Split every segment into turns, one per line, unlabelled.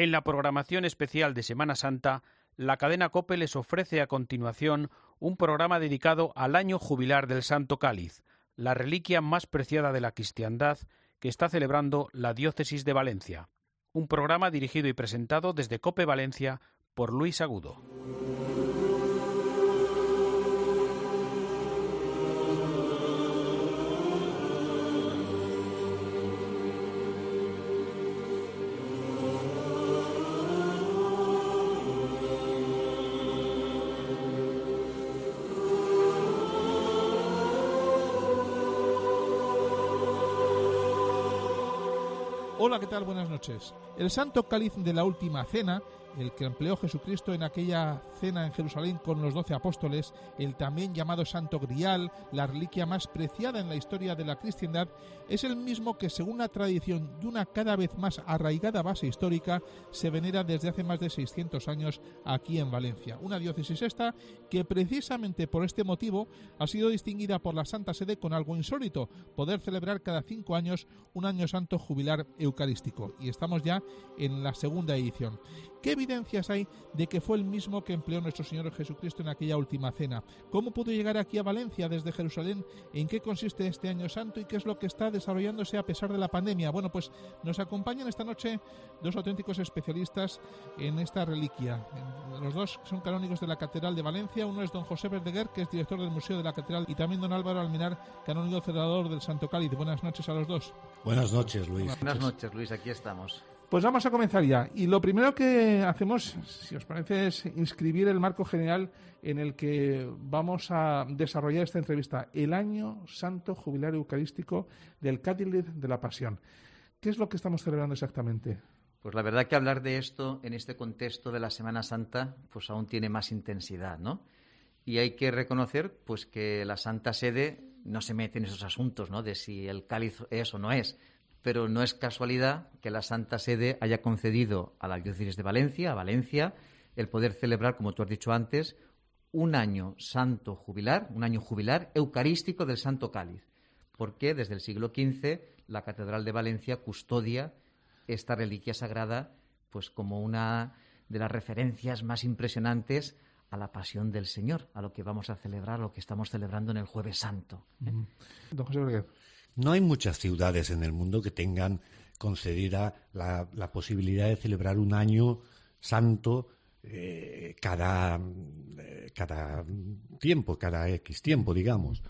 En la programación especial de Semana Santa, la cadena COPE les ofrece a continuación un programa dedicado al año jubilar del Santo Cáliz, la reliquia más preciada de la cristiandad que está celebrando la diócesis de Valencia. Un programa dirigido y presentado desde COPE Valencia por Luis Agudo.
¿Qué tal? Buenas noches. El Santo Cáliz de la Última Cena el que empleó Jesucristo en aquella cena en Jerusalén con los doce apóstoles, el también llamado Santo Grial, la reliquia más preciada en la historia de la cristiandad, es el mismo que, según la tradición de una cada vez más arraigada base histórica, se venera desde hace más de 600 años aquí en Valencia. Una diócesis esta que precisamente por este motivo ha sido distinguida por la Santa Sede con algo insólito, poder celebrar cada cinco años un año santo jubilar eucarístico. Y estamos ya en la segunda edición. ¿Qué evidencias hay de que fue el mismo que empleó nuestro Señor Jesucristo en aquella última cena? ¿Cómo pudo llegar aquí a Valencia desde Jerusalén? ¿En qué consiste este año santo y qué es lo que está desarrollándose a pesar de la pandemia? Bueno, pues nos acompañan esta noche dos auténticos especialistas en esta reliquia. Los dos son canónigos de la Catedral de Valencia. Uno es don José Verdeguer, que es director del Museo de la Catedral, y también don Álvaro Alminar, canónigo cerrador del Santo Cáliz. Buenas noches a los dos.
Buenas noches, Luis.
Buenas noches, Luis. Aquí estamos.
Pues vamos a comenzar ya. Y lo primero que hacemos, si os parece, es inscribir el marco general en el que vamos a desarrollar esta entrevista, el año santo jubilar eucarístico del Cádiz de la Pasión. ¿Qué es lo que estamos celebrando exactamente?
Pues la verdad que hablar de esto en este contexto de la Semana Santa, pues aún tiene más intensidad, ¿no? Y hay que reconocer, pues que la Santa Sede no se mete en esos asuntos, ¿no? De si el cáliz es o no es, pero no es casualidad que la Santa Sede haya concedido a la diócesis de Valencia, a Valencia, el poder celebrar, como tú has dicho antes, un año santo jubilar, un año jubilar eucarístico del Santo Cáliz, porque desde el siglo XV la Catedral de Valencia custodia esta reliquia sagrada pues como una de las referencias más impresionantes a la pasión del Señor, a lo que vamos a celebrar, a lo que estamos celebrando en el Jueves Santo. ¿eh?
No hay muchas ciudades en el mundo que tengan concedida la, posibilidad de celebrar un año santo eh, cada, eh, cada tiempo, cada X tiempo, digamos.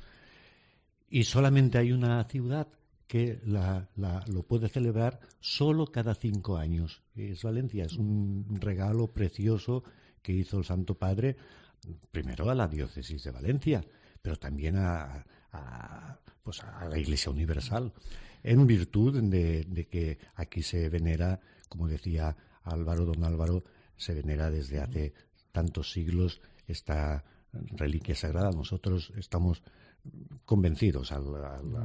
Y solamente hay una ciudad que lo puede celebrar solo cada cinco años. Es Valencia, es un regalo precioso que hizo el Santo Padre, primero a la diócesis de Valencia, pero también a, pues a la Iglesia Universal, en virtud de, que aquí se venera, como decía Álvaro, don Álvaro, se venera desde hace tantos siglos esta reliquia sagrada. Nosotros estamos convencidos al,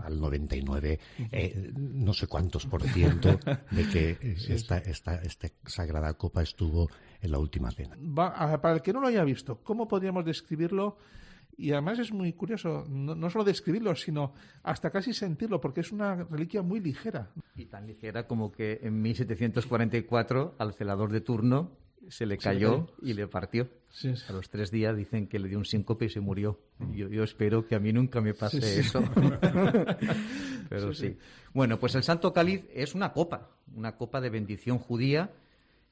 al, 99, eh, no sé cuántos por ciento, de que esta, esta, esta sagrada copa estuvo en la última cena.
para el que no lo haya visto, ¿cómo podríamos describirlo? Y además es muy curioso, no, solo describirlo, sino hasta casi sentirlo, porque es una reliquia muy ligera.
Y tan ligera como que en 1744 al celador de turno se le cayó, y le partió. A los tres días dicen que le dio un síncope y se murió. Mm. Yo, espero que a mí nunca me pase eso. Pero sí. Bueno, pues el Santo Cáliz es una copa, una copa de bendición judía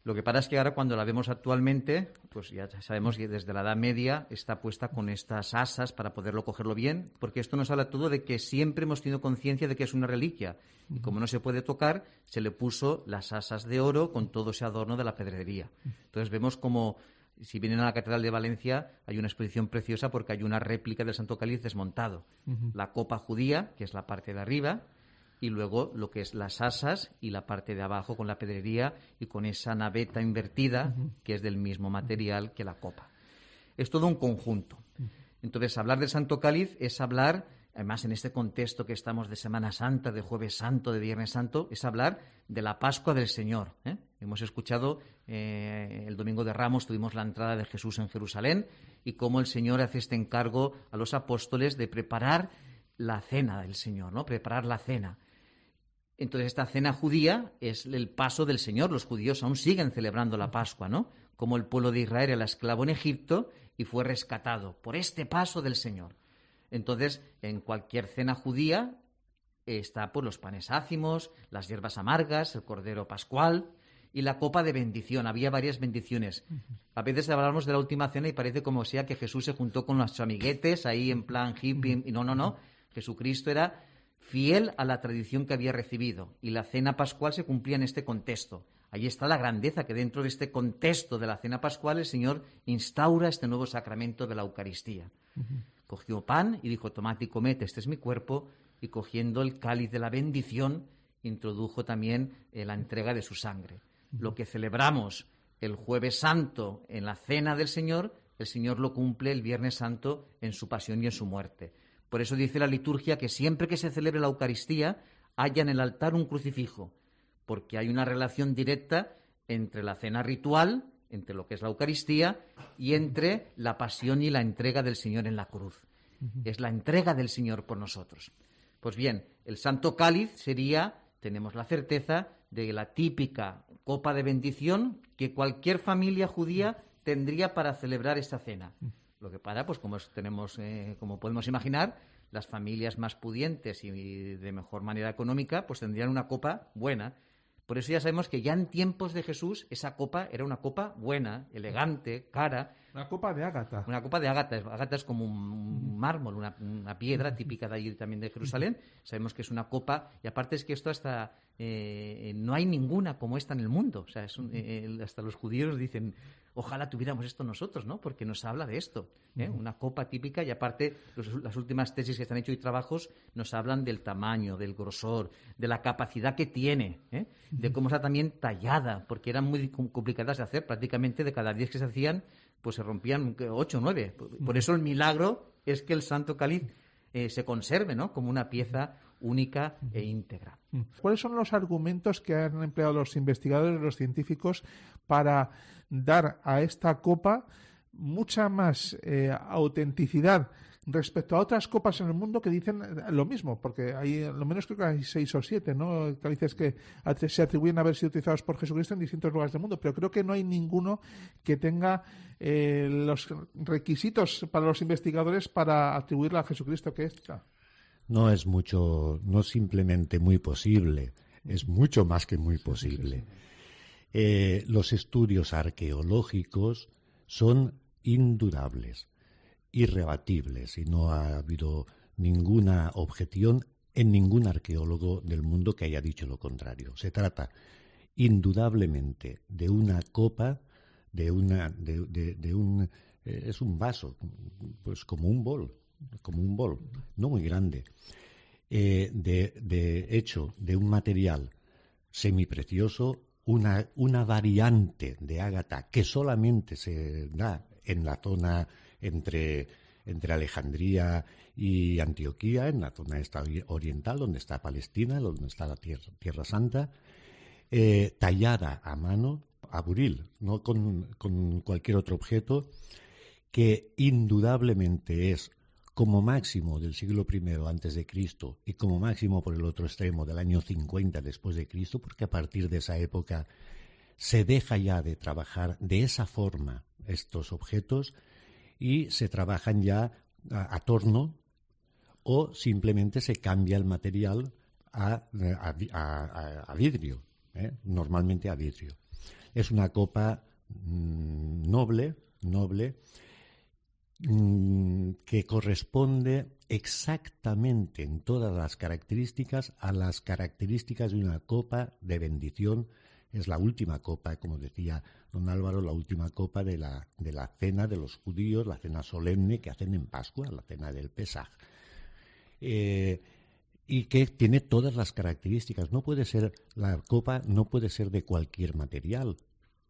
lo que pasa es que ahora cuando la vemos actualmente, pues ya sabemos que desde la Edad Media está puesta con estas asas para poderlo cogerlo bien, porque esto nos habla todo de que siempre hemos tenido conciencia de que es una reliquia. Y como no se puede tocar, se le puso las asas de oro con todo ese adorno de la pedrería. Entonces vemos como si vienen a la Catedral de Valencia, hay una exposición preciosa porque hay una réplica del Santo Cáliz desmontado. La copa judía, que es la parte de arriba, y luego lo que es las asas y la parte de abajo con la pedrería y con esa naveta invertida que es del mismo material que la copa. Es todo un conjunto. Entonces, hablar del Santo Cáliz es hablar, además en este contexto que estamos de Semana Santa, de Jueves Santo, de Viernes Santo, es hablar de la Pascua del Señor. ¿eh? Hemos escuchado eh, el Domingo de Ramos, tuvimos la entrada de Jesús en Jerusalén y cómo el Señor hace este encargo a los apóstoles de preparar la cena del Señor, ¿no? Preparar la cena. Entonces esta cena judía es el paso del Señor. Los judíos aún siguen celebrando la Pascua, ¿no? Como el pueblo de Israel era esclavo en Egipto y fue rescatado por este paso del Señor. Entonces, en cualquier cena judía está por pues, los panes ácimos, las hierbas amargas, el cordero pascual y la copa de bendición. Había varias bendiciones. A veces hablamos de la última cena y parece como sea que Jesús se juntó con los amiguetes ahí en plan hippie. Y no, no, no. Jesucristo era fiel a la tradición que había recibido y la cena pascual se cumplía en este contexto. Ahí está la grandeza que dentro de este contexto de la cena pascual el Señor instaura este nuevo sacramento de la Eucaristía. Cogió pan y dijo, tomad y comed, este es mi cuerpo, y cogiendo el cáliz de la bendición, introdujo también eh, la entrega de su sangre. Lo que celebramos el jueves santo en la cena del Señor, el Señor lo cumple el viernes santo en su pasión y en su muerte. Por eso dice la liturgia que siempre que se celebre la Eucaristía haya en el altar un crucifijo, porque hay una relación directa entre la cena ritual, entre lo que es la Eucaristía, y entre la pasión y la entrega del Señor en la cruz. Es la entrega del Señor por nosotros. Pues bien, el Santo Cáliz sería, tenemos la certeza, de la típica copa de bendición que cualquier familia judía tendría para celebrar esta cena. Lo que para, pues como tenemos, eh, como podemos imaginar, las familias más pudientes y de mejor manera económica, pues tendrían una copa buena. Por eso ya sabemos que ya en tiempos de Jesús esa copa era una copa buena, elegante, cara,
una copa de ágata.
Una copa de ágata. Ágata es como un mármol, una, piedra típica de allí también de Jerusalén. Sabemos que es una copa. Y aparte es que esto hasta... Eh, no hay ninguna como esta en el mundo. O sea, eh, hasta los judíos dicen, ojalá tuviéramos esto nosotros, ¿no? Porque nos habla de esto. ¿eh? Una copa típica y aparte las últimas tesis que se han hecho y trabajos nos hablan del tamaño, del grosor, de la capacidad que tiene, de cómo está también tallada, porque eran muy complicadas de hacer. Prácticamente de cada diez que se hacían, pues se rompían ocho o nueve. Por eso el milagro es que el Santo Cáliz eh, se conserve, ¿no? Como una pieza única e íntegra.
¿Cuáles son los argumentos que han empleado los investigadores, los científicos, para dar a esta copa mucha más eh, autenticidad respecto a otras copas en el mundo que dicen lo mismo, porque hay, lo menos creo que hay seis o siete, ¿no? Cálices que se atribuyen a haber sido utilizados por Jesucristo en distintos lugares del mundo, pero creo que no hay ninguno que tenga eh, los requisitos para los investigadores para atribuirla a Jesucristo que esta.
No es mucho, no simplemente muy posible, es mucho más que muy posible. Eh, los estudios arqueológicos son indudables irrebatibles y no ha habido ninguna objeción en ningún arqueólogo del mundo que haya dicho lo contrario. Se trata indudablemente de una copa, de una, de, un, eh, es un vaso, pues como un bol, como un bol, no muy grande, eh, de, hecho de un material semiprecioso, una, una variante de ágata que solamente se da en la zona entre, entre Alejandría y Antioquía, en la zona oriental, donde está Palestina, donde está la Tierra, Santa, eh, tallada a mano, a buril, no con, con cualquier otro objeto, que indudablemente es como máximo del siglo I antes de Cristo y como máximo por el otro extremo del año 50 después de Cristo, porque a partir de esa época se deja ya de trabajar de esa forma estos objetos y se trabajan ya a, torno o simplemente se cambia el material a, vidrio, ¿eh? normalmente a vidrio. Es una copa mm, noble, noble, mm, que corresponde exactamente en todas las características a las características de una copa de bendición. Es la última copa, como decía don Álvaro, la última copa de la, de la cena de los judíos, la cena solemne que hacen en Pascua, la cena del Pesaj. Eh, y que tiene todas las características. No puede ser, la copa no puede ser de cualquier material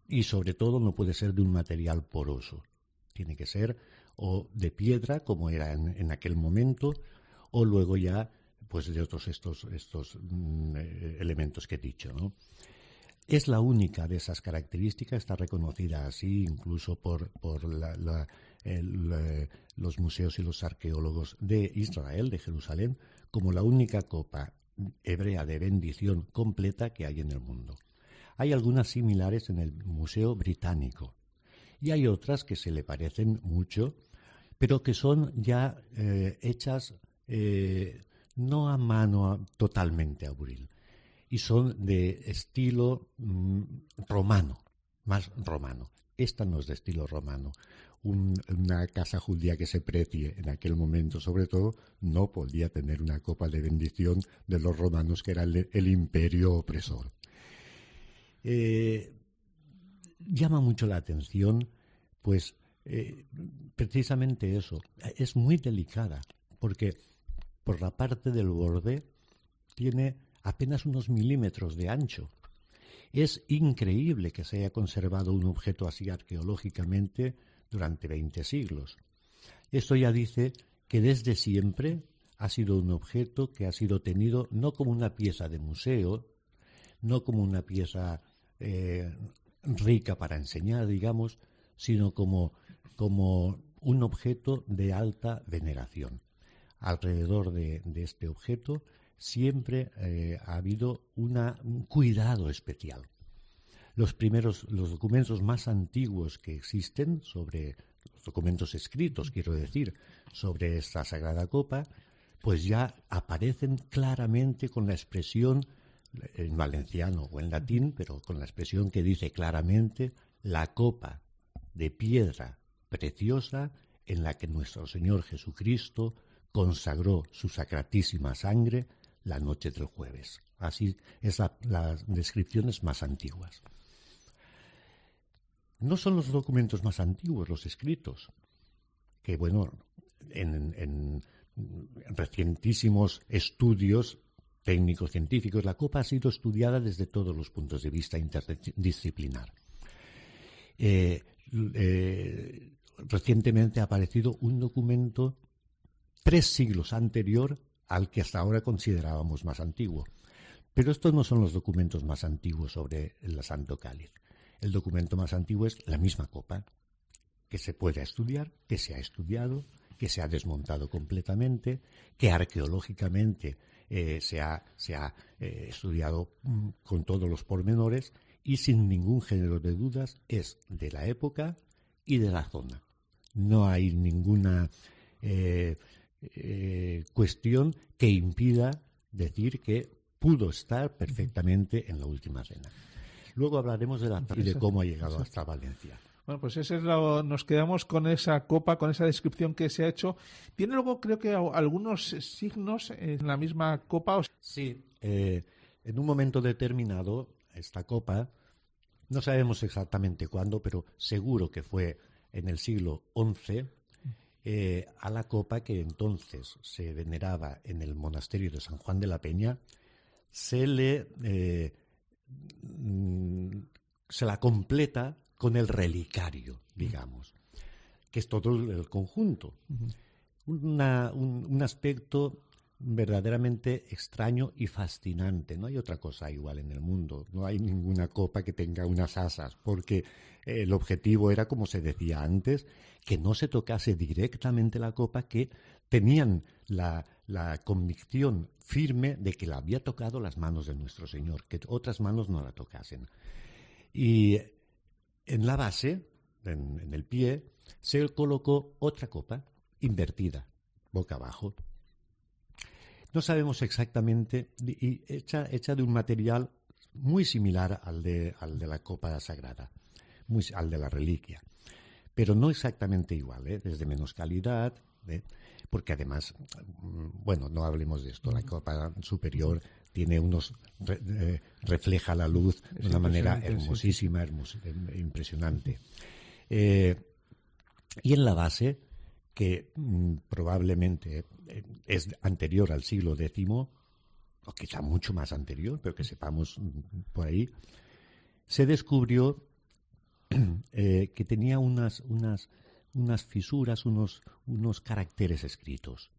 y sobre todo no puede ser de un material poroso. Tiene que ser o de piedra, como era en, aquel momento, o luego ya pues de otros estos, estos mm, eh, elementos que he dicho. ¿no? Es la única de esas características, está reconocida así incluso por, los museos y los arqueólogos de Israel, de Jerusalén, como la única copa hebrea de bendición completa que hay en el mundo. Hay algunas similares en el Museo Británico y hay otras que se le parecen mucho, pero que son ya eh, hechas eh, no a mano totalmente aburil, y son de estilo mm, romano, más romano. Esta no es de estilo romano. una casa judía que se precie en aquel momento, sobre todo, no podía tener una copa de bendición de los romanos, que era el, imperio opresor. Eh, llama mucho la atención, pues, eh, precisamente eso. Es muy delicada, porque por la parte del borde tiene apenas unos milímetros de ancho. Es increíble que se haya conservado un objeto así arqueológicamente durante 20 siglos. Esto ya dice que desde siempre ha sido un objeto que ha sido tenido no como una pieza de museo, no como una pieza eh, rica para enseñar, digamos, sino como, como un objeto de alta veneración. Alrededor de este objeto siempre eh, ha habido un cuidado especial. Los primeros, los documentos más antiguos que existen sobre los documentos escritos, quiero decir, sobre esta sagrada copa, pues ya aparecen claramente con la expresión en valenciano o en latín, pero con la expresión que dice claramente la copa de piedra preciosa en la que nuestro Señor Jesucristo consagró su sacratísima sangre la noche del jueves. Así es la, las descripciones más antiguas. No son los documentos más antiguos los escritos, que bueno, en, recientísimos estudios técnicos científicos, la copa ha sido estudiada desde todos los puntos de vista interdisciplinar. Eh, eh, recientemente ha aparecido un documento tres siglos anterior al que hasta ahora considerábamos más antiguo. Pero estos no son los documentos más antiguos sobre el Santo Cáliz. El documento más antiguo es la misma copa, que se puede estudiar, que se ha estudiado, que se ha desmontado completamente, que arqueológicamente eh, se ha, eh, estudiado mm, con todos los pormenores y sin ningún género de dudas es de la época y de la zona. No hay ninguna eh, eh, cuestión que impida decir que pudo estar perfectamente en la última cena. Luego hablaremos de, la, de cómo ha llegado hasta Valencia.
Bueno, pues ese es nos quedamos con esa copa, con esa descripción que se ha hecho. Tiene luego, creo que, algunos signos en la misma copa.
Sí, eh, en un momento determinado, esta copa, no sabemos exactamente cuándo, pero seguro que fue en el siglo XI, eh, a la copa que entonces se veneraba en el monasterio de San Juan de la Peña, se le eh, mm, se la completa con el relicario, digamos, que es todo el conjunto. un, aspecto verdaderamente extraño y fascinante. No hay otra cosa igual en el mundo. No hay ninguna copa que tenga unas asas, porque el objetivo era, como se decía antes, que no se tocase directamente la copa, que tenían la, convicción firme de que la había tocado las manos de nuestro Señor, que otras manos no la tocasen. Y en la base, en, el pie, se colocó otra copa invertida, boca abajo. No sabemos exactamente, y hecha, hecha de un material muy similar al de, al de la copa sagrada muy, al de la reliquia. Pero no exactamente igual, ¿eh? desde menos calidad, ¿eh? porque además, mm, bueno, no hablemos de esto, la copa superior tiene unos, eh, refleja la luz de una manera hermosísima, impresionante. Eh, y en la base, que mm, probablemente es anterior al siglo X, o quizá mucho más anterior, pero que sepamos mm, por ahí, se descubrió Eh, que tenía unas, unas, unas fisuras, unos, unos caracteres escritos.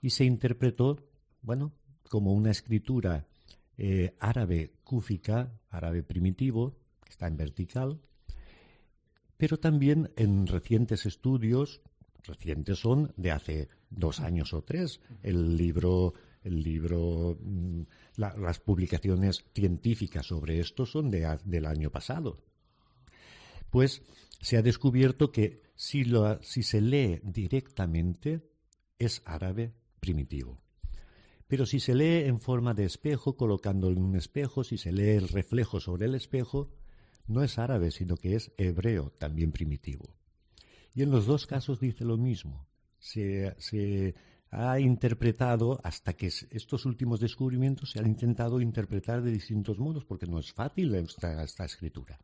Y se interpretó, bueno, como una escritura eh, árabe cúfica, árabe primitivo, que está en vertical, pero también en recientes estudios, recientes son de hace dos años o tres, el libro el libro, mm, las publicaciones científicas sobre esto son del año pasado. Pues se ha descubierto que si, se lee directamente es árabe primitivo. Pero si se lee en forma de espejo, colocándolo en un espejo, si se lee el reflejo sobre el espejo, no es árabe, sino que es hebreo, también primitivo. Y en los dos casos dice lo mismo. Se, se ha interpretado, hasta que estos últimos descubrimientos se han intentado interpretar de distintos modos, porque no es fácil esta, esta escritura.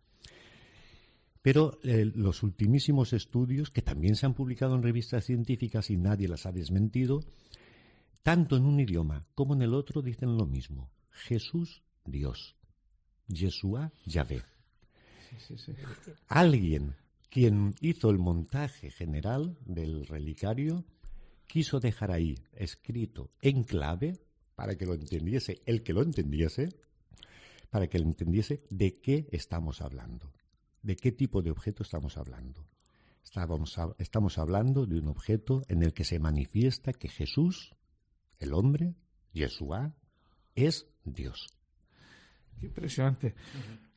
Pero eh, los ultimísimos estudios, que también se han publicado en revistas científicas y nadie las ha desmentido, tanto en un idioma como en el otro dicen lo mismo. Jesús, Dios. Yeshua, Yahvé. Alguien quien hizo el montaje general del relicario quiso dejar ahí escrito en clave para que lo entendiese el que lo entendiese, para que lo entendiese de qué estamos hablando, de qué tipo de objeto estamos hablando. estamos hablando de un objeto en el que se manifiesta que Jesús el hombre, Yeshua, es Dios.
Qué impresionante.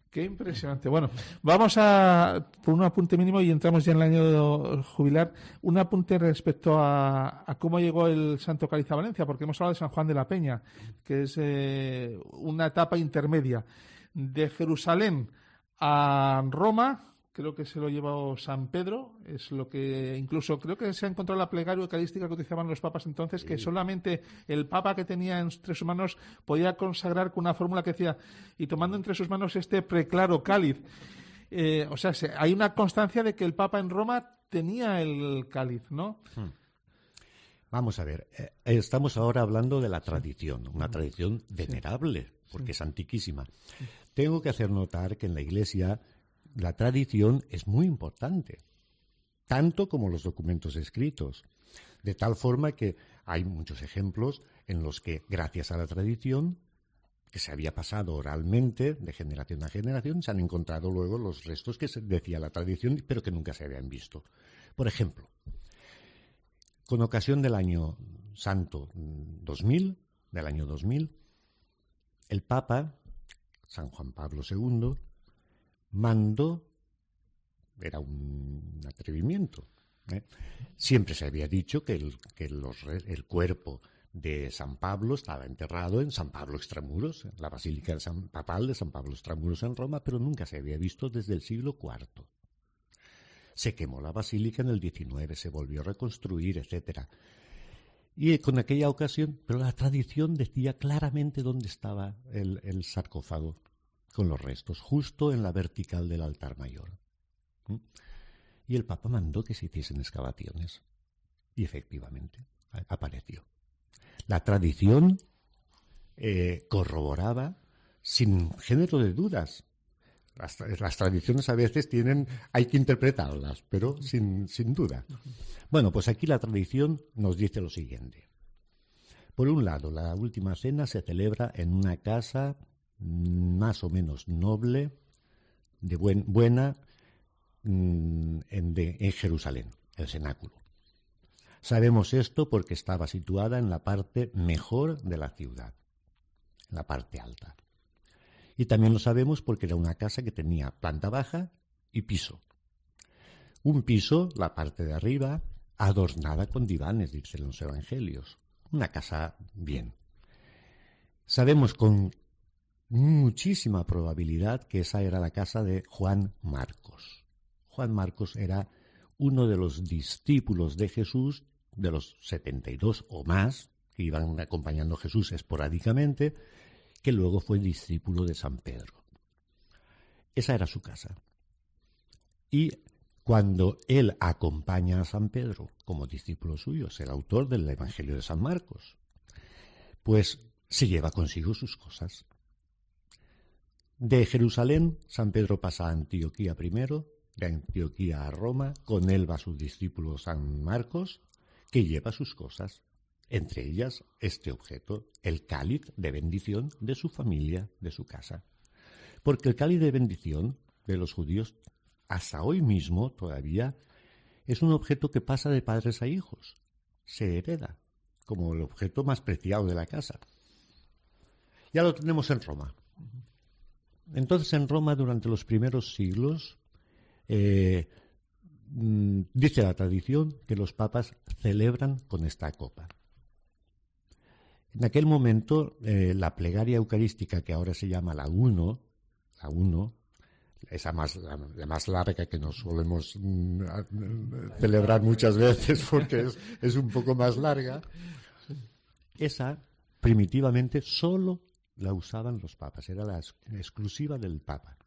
Qué impresionante. Bueno, vamos a por un apunte mínimo y entramos ya en el año jubilar. Un apunte respecto a, cómo llegó el Santo Cáliz a Valencia, porque hemos hablado de San Juan de la Peña, que es eh, una etapa intermedia. De Jerusalén a Roma, creo que se lo llevó San Pedro, es lo que incluso creo que se ha encontrado la plegaria eucarística que utilizaban los papas entonces, que solamente el papa que tenía entre sus manos podía consagrar con una fórmula que decía, y tomando entre sus manos este preclaro cáliz. Eh, o sea, hay una constancia de que el papa en Roma tenía el cáliz, ¿no? Hmm.
Vamos a ver, eh, estamos ahora hablando de la tradición, una tradición venerable, porque es antiquísima. Tengo que hacer notar que en la Iglesia la tradición es muy importante, tanto como los documentos escritos, de tal forma que hay muchos ejemplos en los que, gracias a la tradición, que se había pasado oralmente de generación a generación, se han encontrado luego los restos que decía la tradición, pero que nunca se habían visto. Por ejemplo, con ocasión del año santo 2000, del año 2000, el Papa, San Juan Pablo II, mandó, era un atrevimiento. ¿eh? Siempre se había dicho que, el, que el cuerpo de San Pablo estaba enterrado en San Pablo Extramuros, en la Basílica de San Papal de San Pablo Extramuros en Roma, pero nunca se había visto desde el siglo IV. Se quemó la basílica en el XIX, se volvió a reconstruir, etc. Y con aquella ocasión, pero la tradición decía claramente dónde estaba el sarcófago con los restos, justo en la vertical del altar mayor. ¿Mm? Y el Papa mandó que se hiciesen excavaciones. Y efectivamente, apareció. La tradición eh, corroboraba sin género de dudas. Las, las, tradiciones a veces tienen, hay que interpretarlas, pero sin, sin duda. Bueno, pues aquí la tradición nos dice lo siguiente. Por un lado, la última cena se celebra en una casa más o menos noble, de buena, mm, en, en Jerusalén, el cenáculo. Sabemos esto porque estaba situada en la parte mejor de la ciudad, en la parte alta. Y también lo sabemos porque era una casa que tenía planta baja y piso. Un piso, la parte de arriba, adornada con divanes, dicen los evangelios. Una casa bien. Sabemos con muchísima probabilidad que esa era la casa de Juan Marcos. Juan Marcos era uno de los discípulos de Jesús, de los 72 o más, que iban acompañando a Jesús esporádicamente, que luego fue discípulo de San Pedro. Esa era su casa. Y cuando él acompaña a San Pedro como discípulo suyo, es el autor del Evangelio de San Marcos, pues se lleva consigo sus cosas. De Jerusalén, San Pedro pasa a Antioquía primero, de Antioquía a Roma, con él va su discípulo San Marcos, que lleva sus cosas, entre ellas este objeto, el cáliz de bendición de su familia, de su casa. Porque el cáliz de bendición de los judíos, hasta hoy mismo todavía, es un objeto que pasa de padres a hijos, se hereda, como el objeto más preciado de la casa. Ya lo tenemos en Roma. Entonces en Roma durante los primeros siglos eh, mm, dice la tradición que los papas celebran con esta copa. En aquel momento eh, la plegaria eucarística que ahora se llama la uno, la uno, esa más, la, más larga que nos solemos mm, celebrar muchas veces porque es, es un poco más larga, esa primitivamente solo la usaban los papas, era la exclusiva del papa.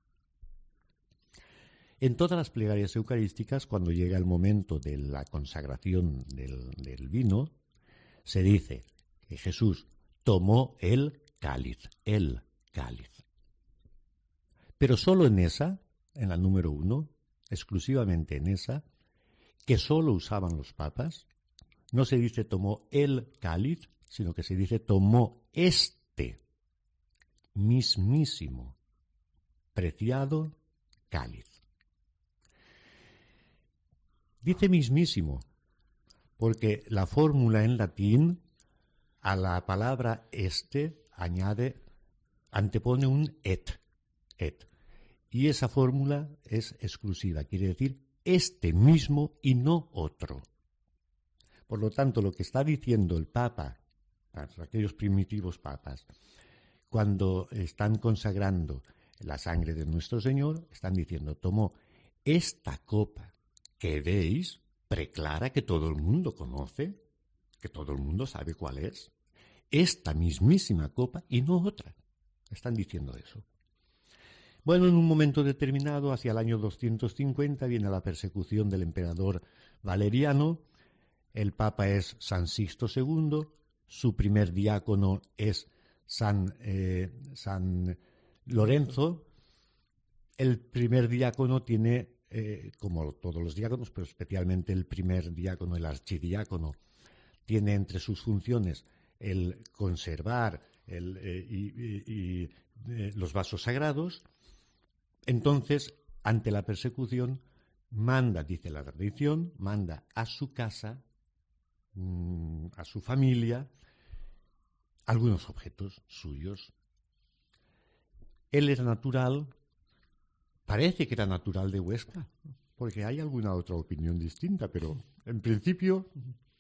En todas las plegarias eucarísticas, cuando llega el momento de la consagración del, vino, se dice que Jesús tomó el cáliz, el cáliz. Pero solo en esa, en la número uno, exclusivamente en esa, que solo usaban los papas, no se dice tomó el cáliz, sino que se dice tomó este mismísimo, preciado cáliz. Dice mismísimo, porque la fórmula en latín a la palabra este añade, antepone un et, et. Y esa fórmula es exclusiva, quiere decir este mismo y no otro. Por lo tanto, lo que está diciendo el Papa, aquellos primitivos papas, cuando están consagrando la sangre de nuestro Señor, están diciendo, tomó esta copa que veis, preclara que todo el mundo conoce, que todo el mundo sabe cuál es, esta mismísima copa y no otra. Están diciendo eso. Bueno, en un momento determinado, hacia el año 250, viene la persecución del emperador Valeriano. El papa es San Sixto II, su primer diácono es San, eh, San Lorenzo. El primer diácono tiene, eh, como todos los diáconos, pero especialmente el primer diácono, el archidiácono, tiene entre sus funciones el conservar eh, los vasos sagrados. Entonces, ante la persecución, manda, dice la tradición, manda a su casa, mm, a su familia, algunos objetos suyos. Él era natural, parece que era natural de Huesca, porque hay alguna otra opinión distinta, pero en principio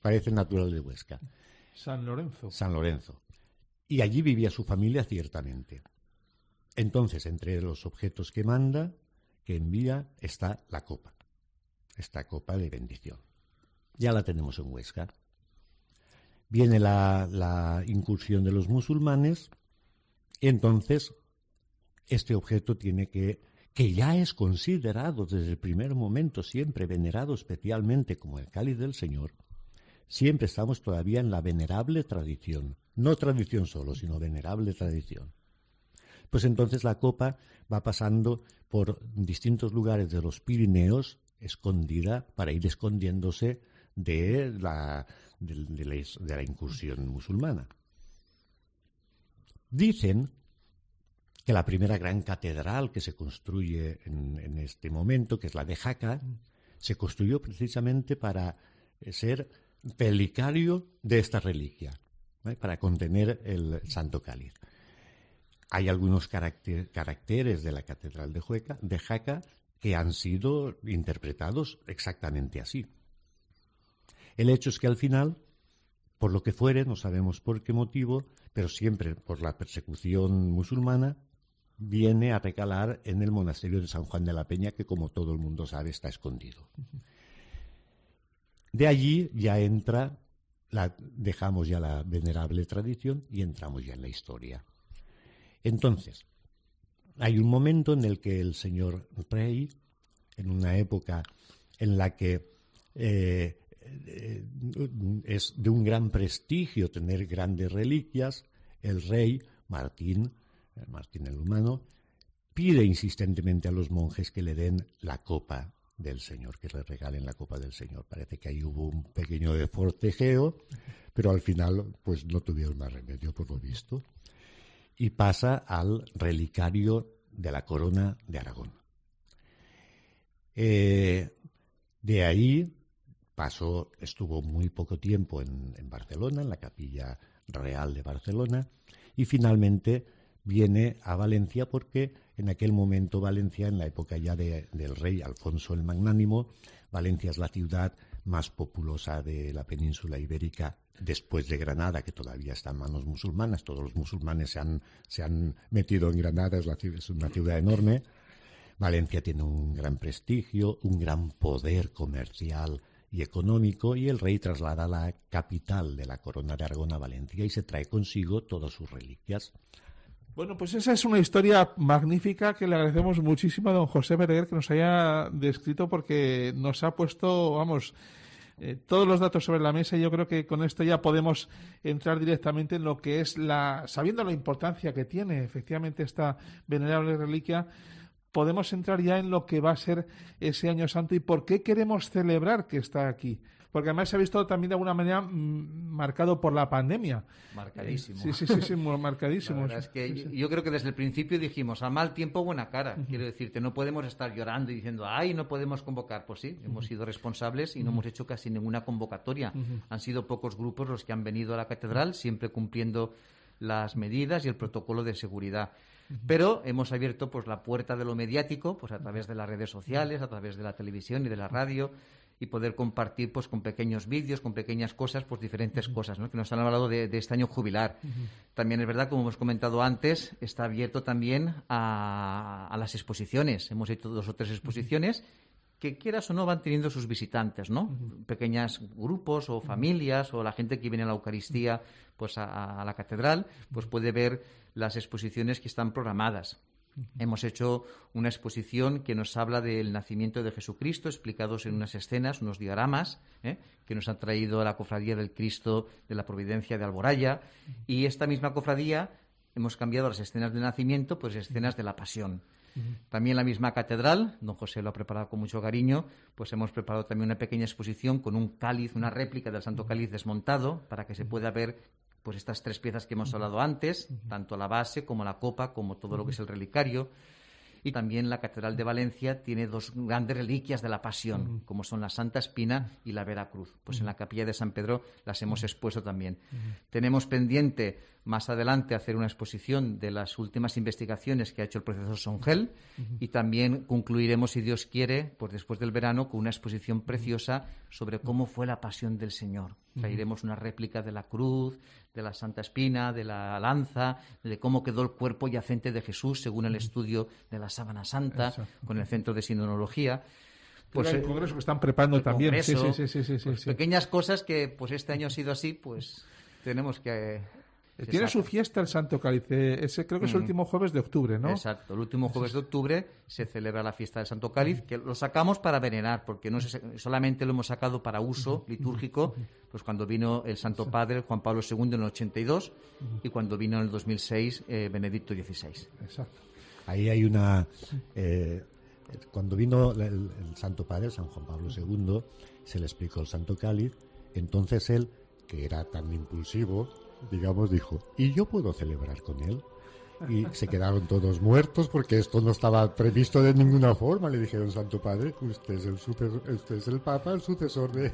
parece natural de Huesca.
San Lorenzo.
San Lorenzo. Y allí vivía su familia ciertamente. Entonces, entre los objetos que manda, que envía, está la copa. Esta copa de bendición. Ya la tenemos en Huesca. Viene la, incursión de los musulmanes, entonces este objeto tiene que, que ya es considerado desde el primer momento siempre venerado especialmente como el cáliz del Señor, siempre estamos todavía en la venerable tradición, no tradición solo, sino venerable tradición. Pues entonces la copa va pasando por distintos lugares de los Pirineos, escondida para ir escondiéndose de la, de, la, incursión musulmana. Dicen que la primera gran catedral que se construye en, este momento, que es la de Jaca, se construyó precisamente para ser pelicario de esta reliquia, para contener el Santo Cáliz. Hay algunos caracteres de la catedral de, de Jaca que han sido interpretados exactamente así. El hecho es que al final, por lo que fuere, no sabemos por qué motivo, pero siempre por la persecución musulmana, viene a recalar en el monasterio de San Juan de la Peña, que como todo el mundo sabe está escondido. De allí ya entra, la, dejamos ya la venerable tradición y entramos ya en la historia. Entonces, hay un momento en el que el señor rey, en una época en la que eh, es de un gran prestigio tener grandes reliquias, el rey Martín, eh, Martín el Humano, pide insistentemente a los monjes que le den la copa del Señor, que le regalen la copa del Señor. Parece que ahí hubo un pequeño defortejeo, pero al final pues no tuvieron más remedio por lo visto. Y pasa al relicario de la corona de Aragón. Eh, de ahí pasó, estuvo muy poco tiempo en, Barcelona, en la capilla real de Barcelona, y finalmente viene a Valencia porque en aquel momento Valencia, en la época ya del rey Alfonso el Magnánimo, Valencia es la ciudad más populosa de la península ibérica después de Granada, que todavía está en manos musulmanas. Todos los musulmanes se han, se han metido en Granada, es, es una ciudad enorme. Valencia tiene un gran prestigio, un gran poder comercial y económico, y el rey traslada la capital de la corona de Aragón a Valencia y se trae consigo todas sus reliquias.
Bueno, pues esa es una historia magnífica que le agradecemos muchísimo a don José Berger que nos haya descrito porque nos ha puesto, vamos, eh, todos los datos sobre la mesa y yo creo que con esto ya podemos entrar directamente en lo que es la, sabiendo la importancia que tiene efectivamente esta venerable reliquia, podemos entrar ya en lo que va a ser ese año santo y por qué queremos celebrar que está aquí porque además se ha visto también de alguna manera mm, marcado por la pandemia.
Marcadísimo.
Sí, sí, sí, sí marcadísimo.
es que yo creo que desde el principio dijimos, a mal tiempo, buena cara. Quiero decirte, no podemos estar llorando y diciendo, ay, no podemos convocar. Pues sí, hemos sido responsables y no hemos hecho casi ninguna convocatoria. Han sido pocos grupos los que han venido a la catedral, siempre cumpliendo las medidas y el protocolo de seguridad. Pero hemos abierto pues la puerta de lo mediático, pues a través de las redes sociales, a través de la televisión y de la radio, y poder compartir pues con pequeños vídeos, con pequeñas cosas, pues diferentes cosas, ¿no? Que nos han hablado de, este año jubilar. También es verdad, como hemos comentado antes, está abierto también a, las exposiciones. Hemos hecho dos o tres exposiciones que quieras o no van teniendo sus visitantes, ¿no? Pequeños grupos o familias o la gente que viene a la Eucaristía pues a, la catedral, pues puede ver las exposiciones que están programadas. Hemos hecho una exposición que nos habla del nacimiento de Jesucristo, explicados en unas escenas, unos dioramas, ¿eh? que nos han traído a la cofradía del Cristo de la Providencia de Alboraya. Y esta misma cofradía hemos cambiado las escenas del nacimiento, pues escenas de la pasión. También la misma catedral, don José lo ha preparado con mucho cariño, pues hemos preparado también una pequeña exposición con un cáliz, una réplica del Santo Cáliz desmontado, para que se pueda ver pues estas tres piezas que hemos hablado antes, tanto la base como la copa, como todo lo que es el relicario. Y también la Catedral de Valencia tiene dos grandes reliquias de la Pasión, como son la Santa Espina y la Vera Cruz. Pues en la capilla de San Pedro las hemos expuesto también. Tenemos pendiente más adelante hacer una exposición de las últimas investigaciones que ha hecho el profesor Songel y también concluiremos, si Dios quiere, pues después del verano, con una exposición preciosa sobre cómo fue la pasión del Señor. Traeremos una réplica de la cruz, de la Santa Espina, de la lanza, de cómo quedó el cuerpo yacente de Jesús según el estudio de la sábana santa con el Centro de Sindonología.
Pues el congreso que están preparando también. sí, sí, sí,
pues pequeñas cosas que pues este año ha sido así, pues tenemos que
tiene su fiesta el Santo Cáliz. Ese creo que es el mm. último jueves de octubre, ¿no?
Exacto. El último jueves de octubre se celebra la fiesta del Santo Cáliz, que lo sacamos para venerar, porque no solamente lo hemos sacado para uso litúrgico, pues cuando vino el Santo Padre Juan Pablo II en el 82 y cuando vino en el 2006 eh, Benedicto XVI.
Exacto. Ahí hay una. Eh, cuando vino el, Santo Padre, San Juan Pablo II, se le explicó el Santo Cáliz. Entonces él, que era tan impulsivo, digamos, dijo, ¿y yo puedo celebrar con él? Y se quedaron todos muertos porque esto no estaba previsto de ninguna forma. Le dijeron, Santo Padre, usted es el, usted es el Papa, el sucesor de,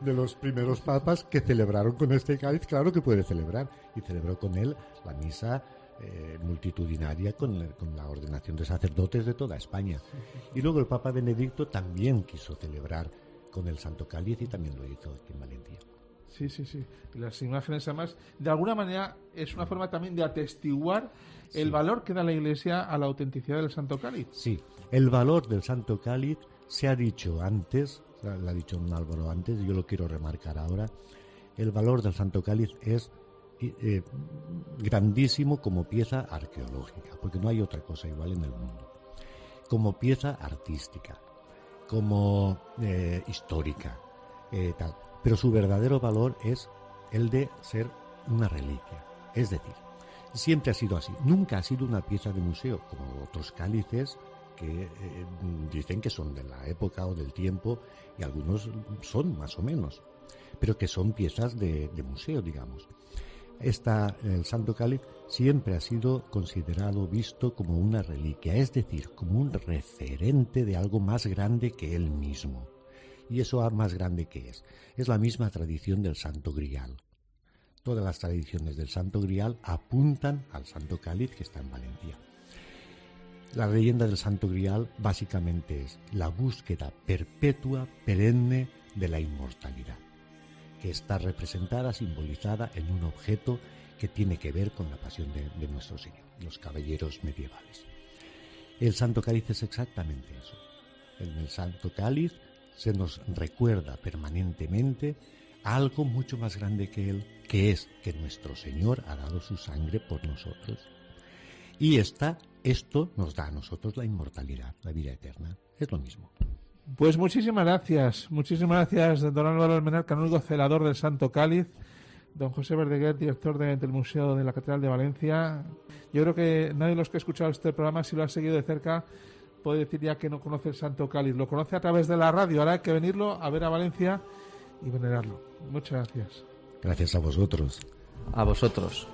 de los primeros papas que celebraron con este cáliz. Claro que puede celebrar. Y celebró con él la misa eh, multitudinaria con, con, la ordenación de sacerdotes de toda España. Y luego el Papa Benedicto también quiso celebrar con el Santo Cáliz y también lo hizo aquí en Valencia.
Sí, sí, sí. Las imágenes, además, de alguna manera es una forma también de atestiguar el valor que da la Iglesia a la autenticidad del Santo Cáliz.
Sí, el valor del Santo Cáliz se ha dicho antes, lo ha dicho un Álvaro antes, yo lo quiero remarcar ahora. El valor del Santo Cáliz es eh, grandísimo como pieza arqueológica, porque no hay otra cosa igual en el mundo. Como pieza artística, como eh, histórica, eh, tal pero su verdadero valor es el de ser una reliquia. Es decir, siempre ha sido así. Nunca ha sido una pieza de museo, como otros cálices que eh, dicen que son de la época o del tiempo, y algunos son más o menos, pero que son piezas de, museo, digamos. Esta, el Santo Cáliz siempre ha sido considerado, visto como una reliquia, es decir, como un referente de algo más grande que él mismo ¿Y eso más grande que es? Es la misma tradición del Santo Grial. Todas las tradiciones del Santo Grial apuntan al Santo Cáliz que está en Valencia. La leyenda del Santo Grial básicamente es la búsqueda perpetua, perenne de la inmortalidad, que está representada, simbolizada en un objeto que tiene que ver con la pasión de, nuestro Señor, los caballeros medievales. El Santo Cáliz es exactamente eso. El Santo Cáliz se nos recuerda permanentemente algo mucho más grande que Él, que es que nuestro Señor ha dado su sangre por nosotros. Y esta, esto nos da a nosotros la inmortalidad, la vida eterna. Es lo mismo.
Pues muchísimas gracias, muchísimas gracias, don Álvaro Almenar, canónigo celador del Santo Cáliz, don José Verdeguer, director del Museo de la Catedral de Valencia. Yo creo que nadie de los que ha escuchado este programa, si lo ha seguido de cerca, puede decir ya que no conoce el Santo Cáliz. Lo conoce a través de la radio. Ahora hay que venirlo a ver a Valencia y venerarlo. Muchas gracias.
Gracias a vosotros.
A vosotros.